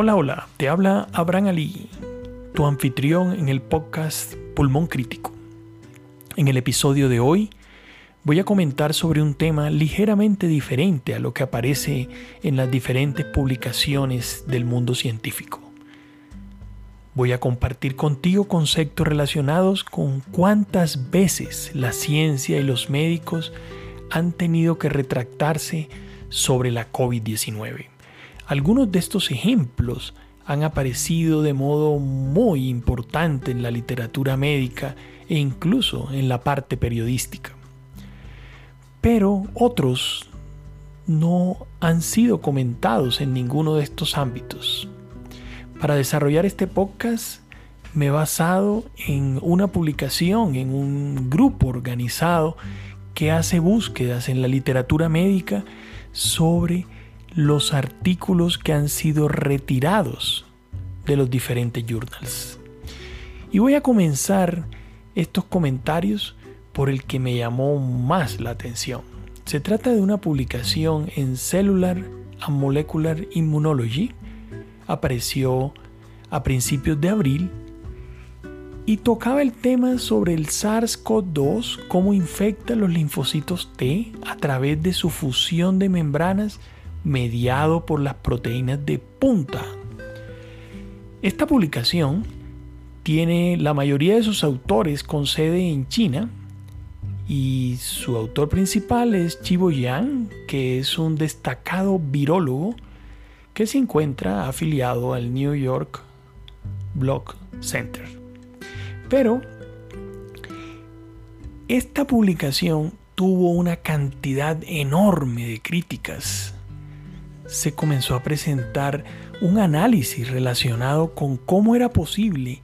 Hola, hola, te habla Abraham Ali, tu anfitrión en el podcast Pulmón Crítico. En el episodio de hoy voy a comentar sobre un tema ligeramente diferente a lo que aparece en las diferentes publicaciones del mundo científico. Voy a compartir contigo conceptos relacionados con cuántas veces la ciencia y los médicos han tenido que retractarse sobre la COVID-19. Algunos de estos ejemplos han aparecido de modo muy importante en la literatura médica e incluso en la parte periodística. Pero otros no han sido comentados en ninguno de estos ámbitos. Para desarrollar este podcast me he basado en una publicación, en un grupo organizado que hace búsquedas en la literatura médica sobre los artículos que han sido retirados de los diferentes journals. Y voy a comenzar estos comentarios por el que me llamó más la atención. Se trata de una publicación en Cellular and Molecular Immunology apareció a principios de abril y tocaba el tema sobre el SARS-CoV-2, cómo infecta los linfocitos T a través de su fusión de membranas mediado por las proteínas de punta. Esta publicación tiene la mayoría de sus autores con sede en China y su autor principal es Chibo Yang, que es un destacado virólogo que se encuentra afiliado al New York Block Center. Pero esta publicación tuvo una cantidad enorme de críticas. Se comenzó a presentar un análisis relacionado con cómo era posible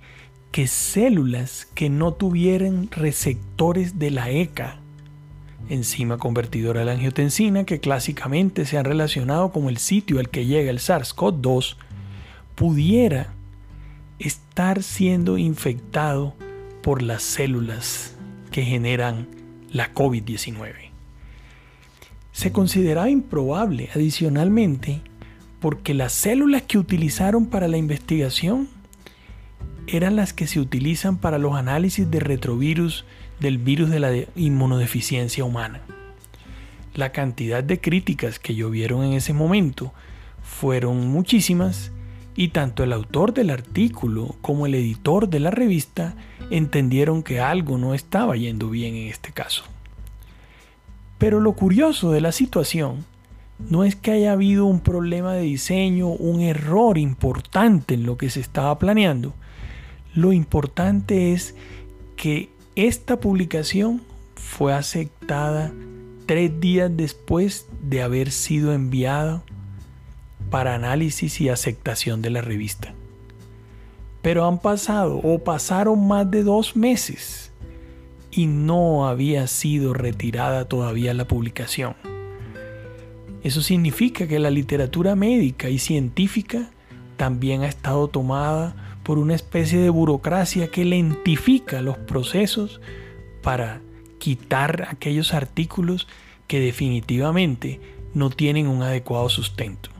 que células que no tuvieran receptores de la ECA enzima convertidora de la angiotensina que clásicamente se han relacionado como el sitio al que llega el SARS-CoV-2, pudiera estar siendo infectado por las células que generan la COVID-19. Se consideraba improbable adicionalmente porque las células que utilizaron para la investigación eran las que se utilizan para los análisis de retrovirus del virus de la inmunodeficiencia humana. La cantidad de críticas que llovieron en ese momento fueron muchísimas y tanto el autor del artículo como el editor de la revista entendieron que algo no estaba yendo bien en este caso. Pero lo curioso de la situación no es que haya habido un problema de diseño, un error importante en lo que se estaba planeando. Lo importante es que esta publicación fue aceptada tres días después de haber sido enviada para análisis y aceptación de la revista. Pero han pasado o pasaron más de dos meses y no había sido retirada todavía la publicación. Eso significa que la literatura médica y científica también ha estado tomada por una especie de burocracia que lentifica los procesos para quitar aquellos artículos que definitivamente no tienen un adecuado sustento.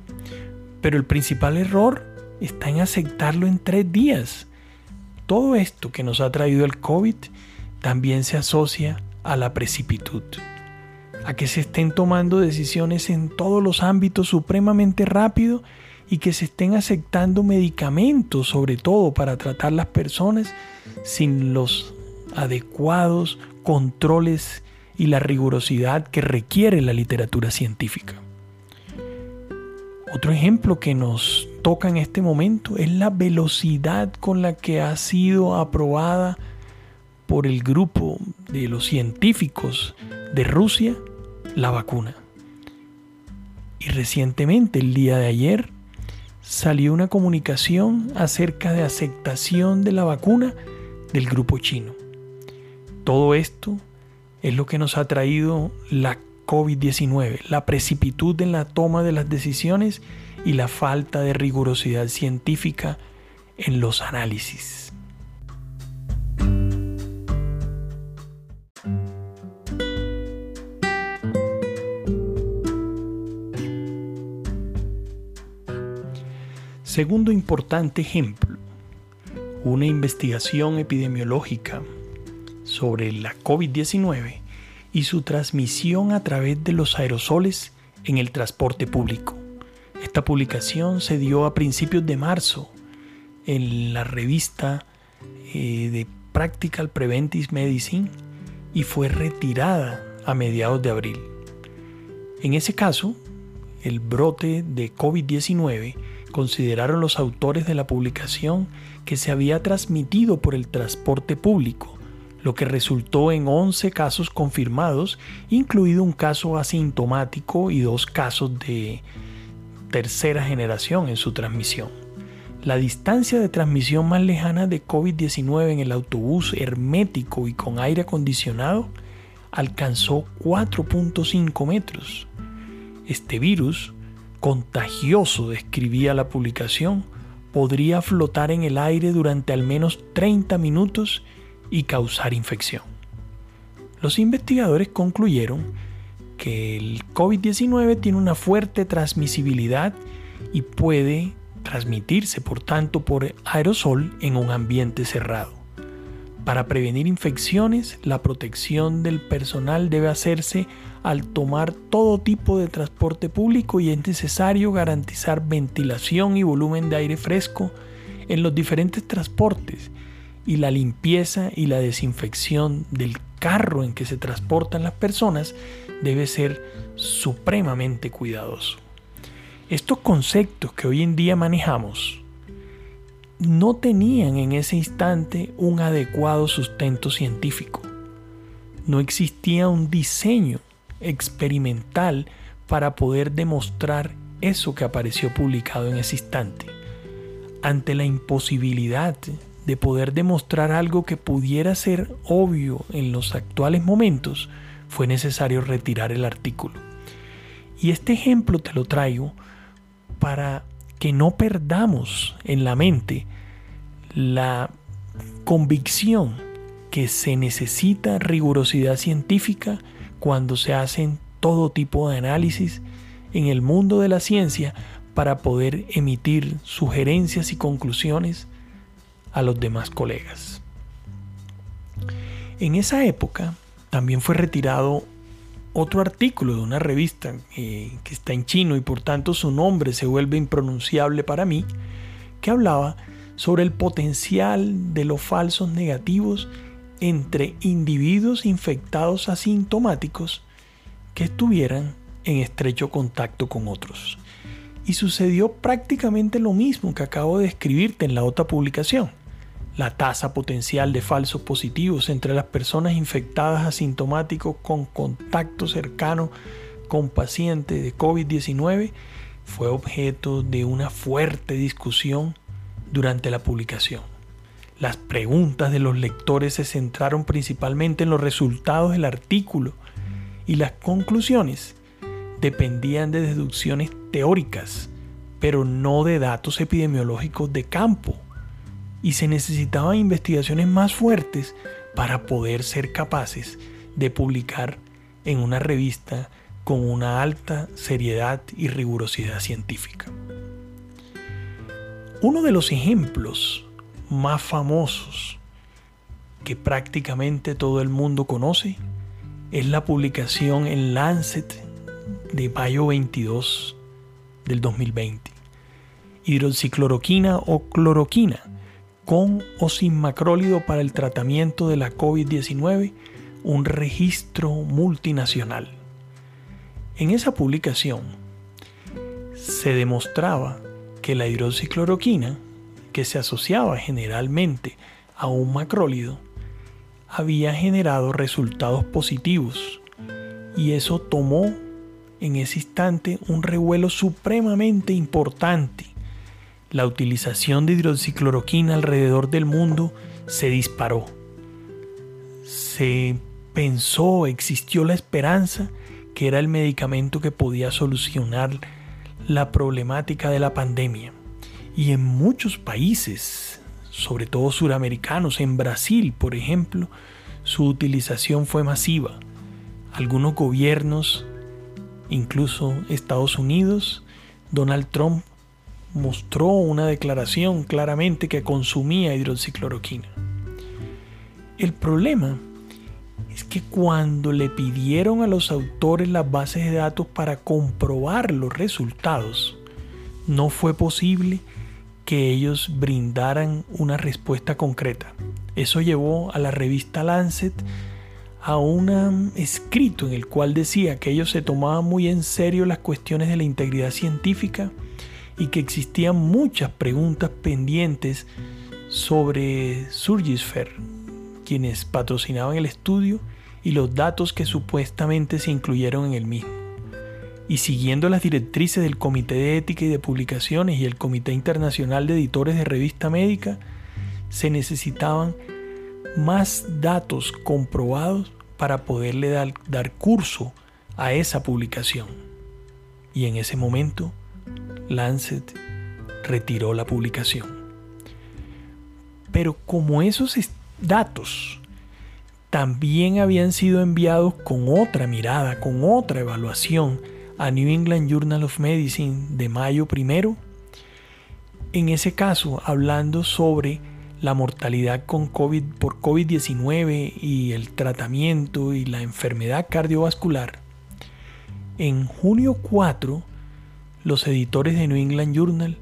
Pero el principal error está en aceptarlo en tres días. Todo esto que nos ha traído el COVID también se asocia a la precipitud, a que se estén tomando decisiones en todos los ámbitos supremamente rápido y que se estén aceptando medicamentos, sobre todo para tratar las personas, sin los adecuados controles y la rigurosidad que requiere la literatura científica. Otro ejemplo que nos toca en este momento es la velocidad con la que ha sido aprobada por el grupo de los científicos de Rusia la vacuna. Y recientemente, el día de ayer, salió una comunicación acerca de aceptación de la vacuna del grupo chino. Todo esto es lo que nos ha traído la COVID-19, la precipitud en la toma de las decisiones y la falta de rigurosidad científica en los análisis. Segundo importante ejemplo, una investigación epidemiológica sobre la COVID-19 y su transmisión a través de los aerosoles en el transporte público. Esta publicación se dio a principios de marzo en la revista eh, de Practical Preventive Medicine y fue retirada a mediados de abril. En ese caso, el brote de COVID-19 consideraron los autores de la publicación que se había transmitido por el transporte público lo que resultó en 11 casos confirmados, incluido un caso asintomático y dos casos de tercera generación en su transmisión. La distancia de transmisión más lejana de COVID-19 en el autobús hermético y con aire acondicionado alcanzó 4.5 metros. Este virus, contagioso, describía la publicación, podría flotar en el aire durante al menos 30 minutos y causar infección. Los investigadores concluyeron que el COVID-19 tiene una fuerte transmisibilidad y puede transmitirse, por tanto, por aerosol en un ambiente cerrado. Para prevenir infecciones, la protección del personal debe hacerse al tomar todo tipo de transporte público y es necesario garantizar ventilación y volumen de aire fresco en los diferentes transportes y la limpieza y la desinfección del carro en que se transportan las personas debe ser supremamente cuidadoso. Estos conceptos que hoy en día manejamos no tenían en ese instante un adecuado sustento científico. No existía un diseño experimental para poder demostrar eso que apareció publicado en ese instante. Ante la imposibilidad de poder demostrar algo que pudiera ser obvio en los actuales momentos, fue necesario retirar el artículo. Y este ejemplo te lo traigo para que no perdamos en la mente la convicción que se necesita rigurosidad científica cuando se hacen todo tipo de análisis en el mundo de la ciencia para poder emitir sugerencias y conclusiones a los demás colegas. En esa época también fue retirado otro artículo de una revista eh, que está en chino y por tanto su nombre se vuelve impronunciable para mí, que hablaba sobre el potencial de los falsos negativos entre individuos infectados asintomáticos que estuvieran en estrecho contacto con otros. Y sucedió prácticamente lo mismo que acabo de escribirte en la otra publicación la tasa potencial de falsos positivos entre las personas infectadas asintomáticos con contacto cercano con pacientes de COVID-19 fue objeto de una fuerte discusión durante la publicación. Las preguntas de los lectores se centraron principalmente en los resultados del artículo y las conclusiones dependían de deducciones teóricas, pero no de datos epidemiológicos de campo y se necesitaban investigaciones más fuertes para poder ser capaces de publicar en una revista con una alta seriedad y rigurosidad científica. Uno de los ejemplos más famosos que prácticamente todo el mundo conoce es la publicación en Lancet de mayo 22 del 2020. Hidroxicloroquina o cloroquina con o sin macrólido para el tratamiento de la COVID-19, un registro multinacional. En esa publicación se demostraba que la hidroxicloroquina, que se asociaba generalmente a un macrólido, había generado resultados positivos y eso tomó en ese instante un revuelo supremamente importante la utilización de hidroxicloroquina alrededor del mundo se disparó. Se pensó, existió la esperanza que era el medicamento que podía solucionar la problemática de la pandemia. Y en muchos países, sobre todo suramericanos, en Brasil, por ejemplo, su utilización fue masiva. Algunos gobiernos, incluso Estados Unidos, Donald Trump mostró una declaración claramente que consumía hidroxicloroquina. El problema es que cuando le pidieron a los autores las bases de datos para comprobar los resultados, no fue posible que ellos brindaran una respuesta concreta. Eso llevó a la revista Lancet a un escrito en el cual decía que ellos se tomaban muy en serio las cuestiones de la integridad científica y que existían muchas preguntas pendientes sobre Surgisfer, quienes patrocinaban el estudio y los datos que supuestamente se incluyeron en el mismo. Y siguiendo las directrices del Comité de Ética y de Publicaciones y el Comité Internacional de Editores de Revista Médica, se necesitaban más datos comprobados para poderle dar, dar curso a esa publicación. Y en ese momento, Lancet retiró la publicación. Pero como esos datos también habían sido enviados con otra mirada, con otra evaluación a New England Journal of Medicine de mayo primero, en ese caso hablando sobre la mortalidad con COVID, por COVID-19 y el tratamiento y la enfermedad cardiovascular, en junio 4 los editores de New England Journal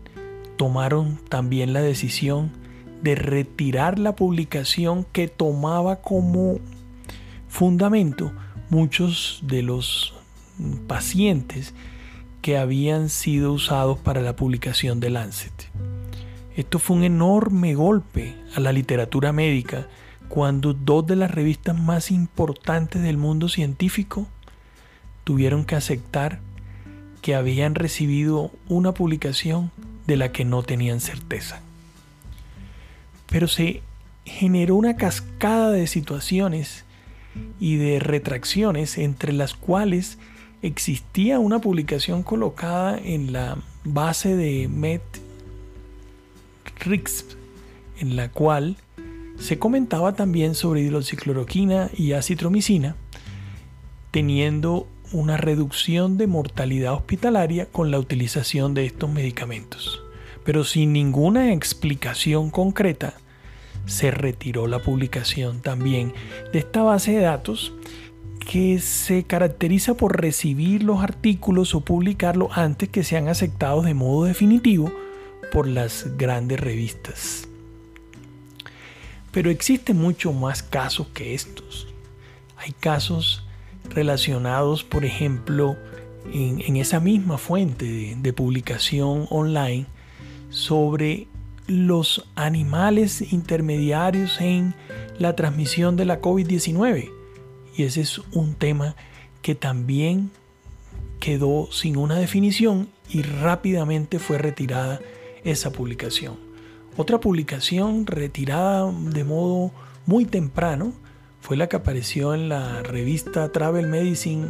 tomaron también la decisión de retirar la publicación que tomaba como fundamento muchos de los pacientes que habían sido usados para la publicación de Lancet. Esto fue un enorme golpe a la literatura médica cuando dos de las revistas más importantes del mundo científico tuvieron que aceptar que habían recibido una publicación de la que no tenían certeza. Pero se generó una cascada de situaciones y de retracciones entre las cuales existía una publicación colocada en la base de RIXP, en la cual se comentaba también sobre hidroxicloroquina y acitromicina, teniendo una reducción de mortalidad hospitalaria con la utilización de estos medicamentos. Pero sin ninguna explicación concreta, se retiró la publicación también de esta base de datos que se caracteriza por recibir los artículos o publicarlos antes que sean aceptados de modo definitivo por las grandes revistas. Pero existen mucho más casos que estos. Hay casos relacionados, por ejemplo, en, esa misma fuente de publicación online sobre los animales intermediarios en la transmisión de la COVID-19. Y ese es un tema que también quedó sin una definición y rápidamente fue retirada esa publicación. Otra publicación retirada de modo muy temprano fue la que apareció en la revista Travel Medicine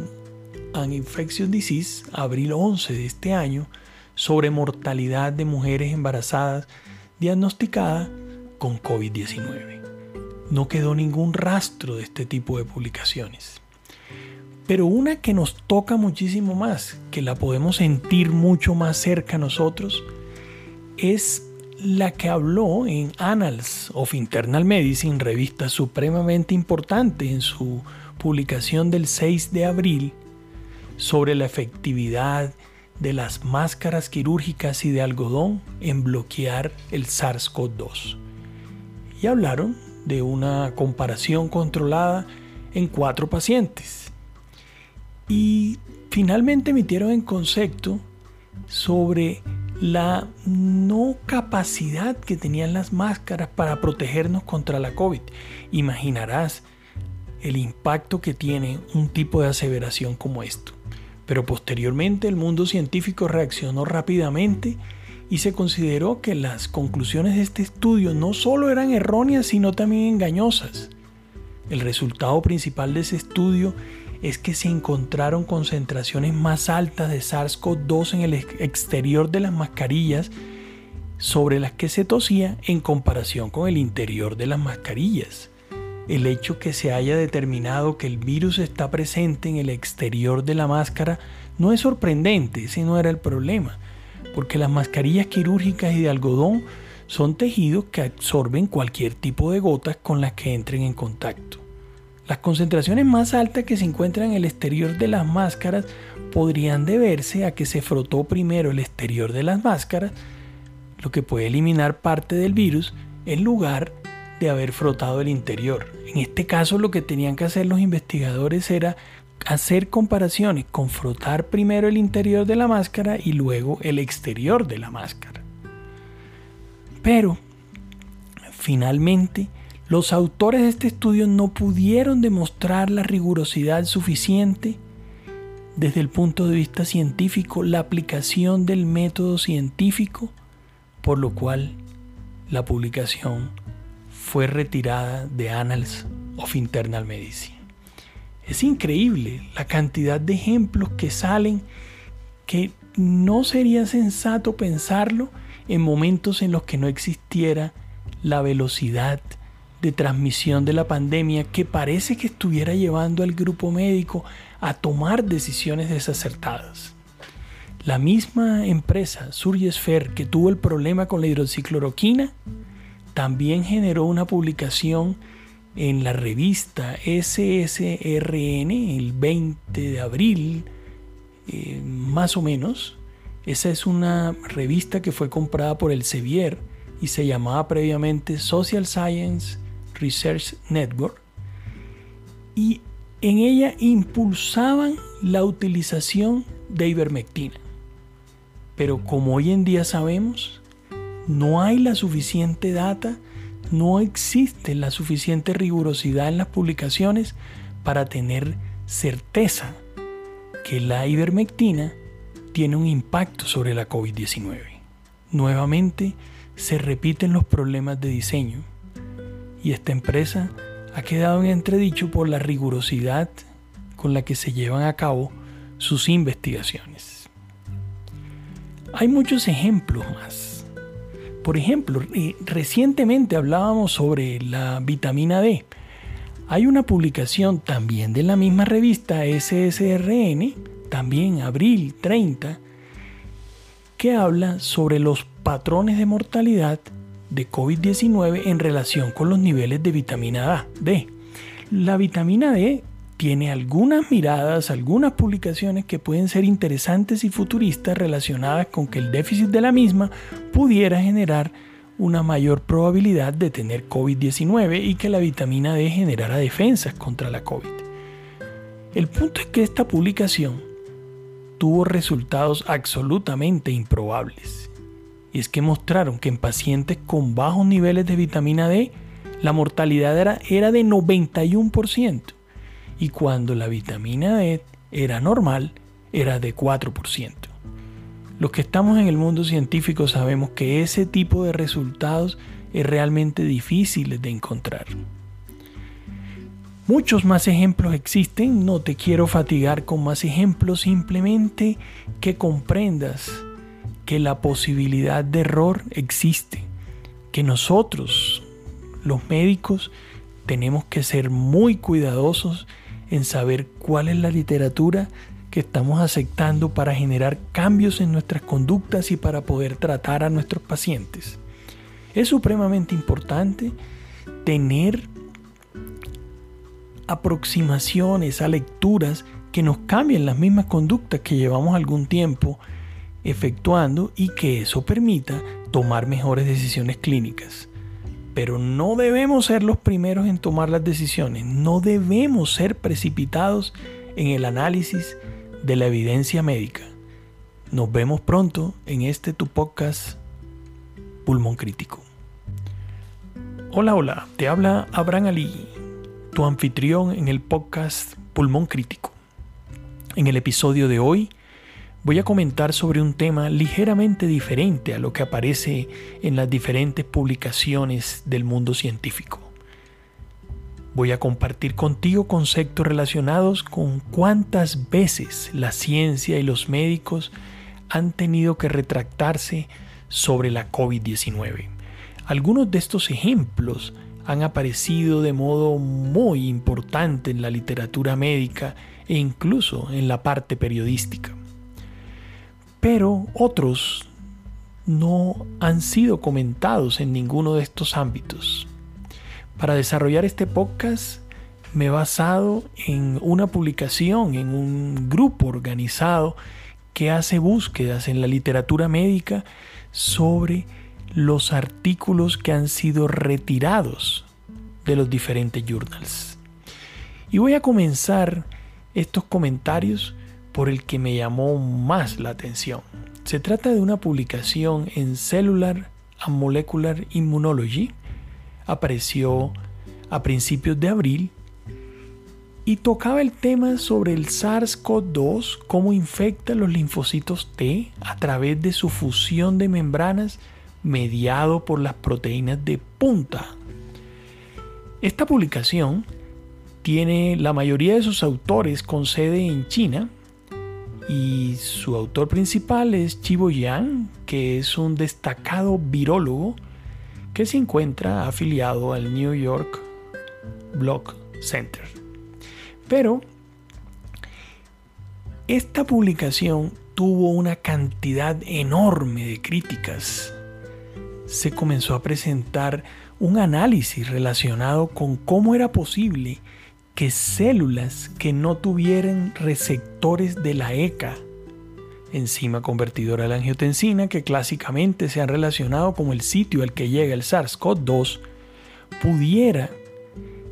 and Infectious Disease, abril 11 de este año, sobre mortalidad de mujeres embarazadas diagnosticadas con COVID-19. No quedó ningún rastro de este tipo de publicaciones. Pero una que nos toca muchísimo más, que la podemos sentir mucho más cerca a nosotros, es la que habló en Annals of Internal Medicine, revista supremamente importante en su publicación del 6 de abril, sobre la efectividad de las máscaras quirúrgicas y de algodón en bloquear el SARS-CoV-2. Y hablaron de una comparación controlada en cuatro pacientes. Y finalmente emitieron en concepto sobre la no capacidad que tenían las máscaras para protegernos contra la COVID. Imaginarás el impacto que tiene un tipo de aseveración como esto. Pero posteriormente el mundo científico reaccionó rápidamente y se consideró que las conclusiones de este estudio no solo eran erróneas, sino también engañosas. El resultado principal de ese estudio es que se encontraron concentraciones más altas de SARS-CoV-2 en el exterior de las mascarillas sobre las que se tosía en comparación con el interior de las mascarillas. El hecho que se haya determinado que el virus está presente en el exterior de la máscara no es sorprendente, ese no era el problema. Porque las mascarillas quirúrgicas y de algodón son tejidos que absorben cualquier tipo de gotas con las que entren en contacto. Las concentraciones más altas que se encuentran en el exterior de las máscaras podrían deberse a que se frotó primero el exterior de las máscaras, lo que puede eliminar parte del virus en lugar de haber frotado el interior. En este caso lo que tenían que hacer los investigadores era hacer comparaciones con frotar primero el interior de la máscara y luego el exterior de la máscara. Pero, finalmente, los autores de este estudio no pudieron demostrar la rigurosidad suficiente desde el punto de vista científico, la aplicación del método científico, por lo cual la publicación fue retirada de Annals of Internal Medicine. Es increíble la cantidad de ejemplos que salen que no sería sensato pensarlo en momentos en los que no existiera la velocidad de transmisión de la pandemia que parece que estuviera llevando al grupo médico a tomar decisiones desacertadas. La misma empresa, Surgesfer, que tuvo el problema con la hidroxicloroquina, también generó una publicación en la revista SSRN el 20 de abril, eh, más o menos. Esa es una revista que fue comprada por el Sevier y se llamaba previamente Social Science Research Network. Y en ella impulsaban la utilización de ivermectina. Pero como hoy en día sabemos, no hay la suficiente data no existe la suficiente rigurosidad en las publicaciones para tener certeza que la ivermectina tiene un impacto sobre la COVID-19. Nuevamente se repiten los problemas de diseño y esta empresa ha quedado en entredicho por la rigurosidad con la que se llevan a cabo sus investigaciones. Hay muchos ejemplos más por ejemplo, recientemente hablábamos sobre la vitamina D. Hay una publicación también de la misma revista SSRN, también abril 30, que habla sobre los patrones de mortalidad de COVID-19 en relación con los niveles de vitamina D. La vitamina D tiene algunas miradas, algunas publicaciones que pueden ser interesantes y futuristas relacionadas con que el déficit de la misma pudiera generar una mayor probabilidad de tener COVID-19 y que la vitamina D generara defensas contra la COVID. El punto es que esta publicación tuvo resultados absolutamente improbables. Y es que mostraron que en pacientes con bajos niveles de vitamina D, la mortalidad era, era de 91% y cuando la vitamina D era normal, era de 4%. Los que estamos en el mundo científico sabemos que ese tipo de resultados es realmente difícil de encontrar. Muchos más ejemplos existen, no te quiero fatigar con más ejemplos, simplemente que comprendas que la posibilidad de error existe, que nosotros, los médicos, tenemos que ser muy cuidadosos en saber cuál es la literatura que estamos aceptando para generar cambios en nuestras conductas y para poder tratar a nuestros pacientes. Es supremamente importante tener aproximaciones a lecturas que nos cambien las mismas conductas que llevamos algún tiempo efectuando y que eso permita tomar mejores decisiones clínicas. Pero no debemos ser los primeros en tomar las decisiones, no debemos ser precipitados en el análisis de la evidencia médica. Nos vemos pronto en este tu podcast Pulmón Crítico. Hola, hola, te habla Abraham Ali, tu anfitrión en el podcast Pulmón Crítico. En el episodio de hoy, voy a comentar sobre un tema ligeramente diferente a lo que aparece en las diferentes publicaciones del mundo científico. Voy a compartir contigo conceptos relacionados con cuántas veces la ciencia y los médicos han tenido que retractarse sobre la COVID-19. Algunos de estos ejemplos han aparecido de modo muy importante en la literatura médica e incluso en la parte periodística pero otros no han sido comentados en ninguno de estos ámbitos. Para desarrollar este podcast me he basado en una publicación, en un grupo organizado que hace búsquedas en la literatura médica sobre los artículos que han sido retirados de los diferentes journals. Y voy a comenzar estos comentarios por el que me llamó más la atención. Se trata de una publicación en Cellular and Molecular Immunology. Apareció a principios de abril y tocaba el tema sobre el SARS-CoV-2, cómo infecta los linfocitos T a través de su fusión de membranas mediado por las proteínas de punta. Esta publicación tiene la mayoría de sus autores con sede en China y su autor principal es Chibo Yang, que es un destacado virólogo que se encuentra afiliado al New York Block Center. Pero esta publicación tuvo una cantidad enorme de críticas. Se comenzó a presentar un análisis relacionado con cómo era posible que células que no tuvieran receptores de la ECA, enzima convertidora de la angiotensina, que clásicamente se han relacionado con el sitio al que llega el SARS-CoV-2, pudiera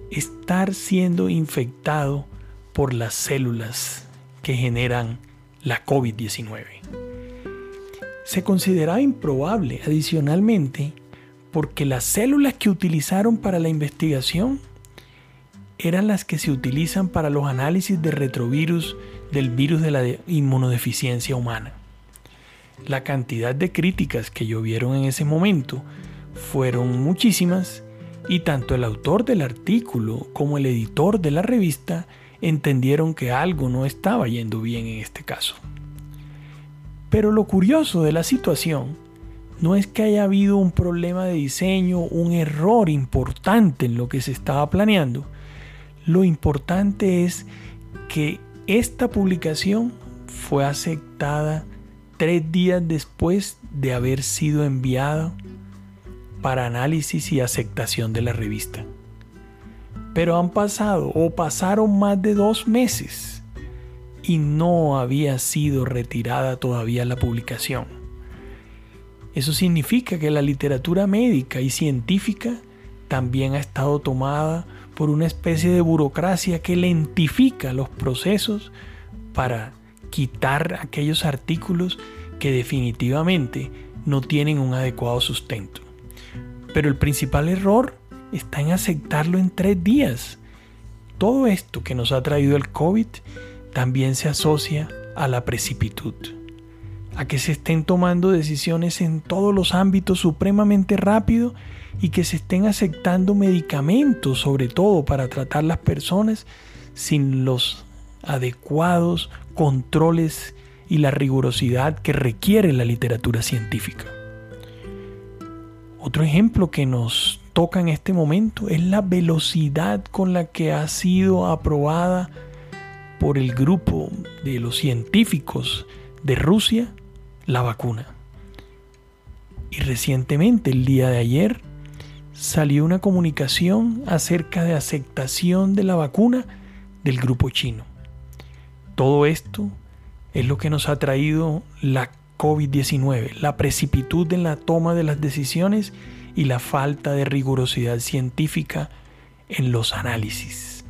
estar siendo infectado por las células que generan la COVID-19. Se consideraba improbable adicionalmente porque las células que utilizaron para la investigación eran las que se utilizan para los análisis de retrovirus del virus de la inmunodeficiencia humana. La cantidad de críticas que llovieron en ese momento fueron muchísimas y tanto el autor del artículo como el editor de la revista entendieron que algo no estaba yendo bien en este caso. Pero lo curioso de la situación no es que haya habido un problema de diseño, un error importante en lo que se estaba planeando, lo importante es que esta publicación fue aceptada tres días después de haber sido enviada para análisis y aceptación de la revista. Pero han pasado o pasaron más de dos meses y no había sido retirada todavía la publicación. Eso significa que la literatura médica y científica también ha estado tomada por una especie de burocracia que lentifica los procesos para quitar aquellos artículos que definitivamente no tienen un adecuado sustento. Pero el principal error está en aceptarlo en tres días. Todo esto que nos ha traído el COVID también se asocia a la precipitud, a que se estén tomando decisiones en todos los ámbitos supremamente rápido y que se estén aceptando medicamentos, sobre todo para tratar las personas, sin los adecuados controles y la rigurosidad que requiere la literatura científica. Otro ejemplo que nos toca en este momento es la velocidad con la que ha sido aprobada por el grupo de los científicos de Rusia la vacuna. Y recientemente, el día de ayer, salió una comunicación acerca de aceptación de la vacuna del grupo chino. Todo esto es lo que nos ha traído la COVID-19, la precipitud en la toma de las decisiones y la falta de rigurosidad científica en los análisis.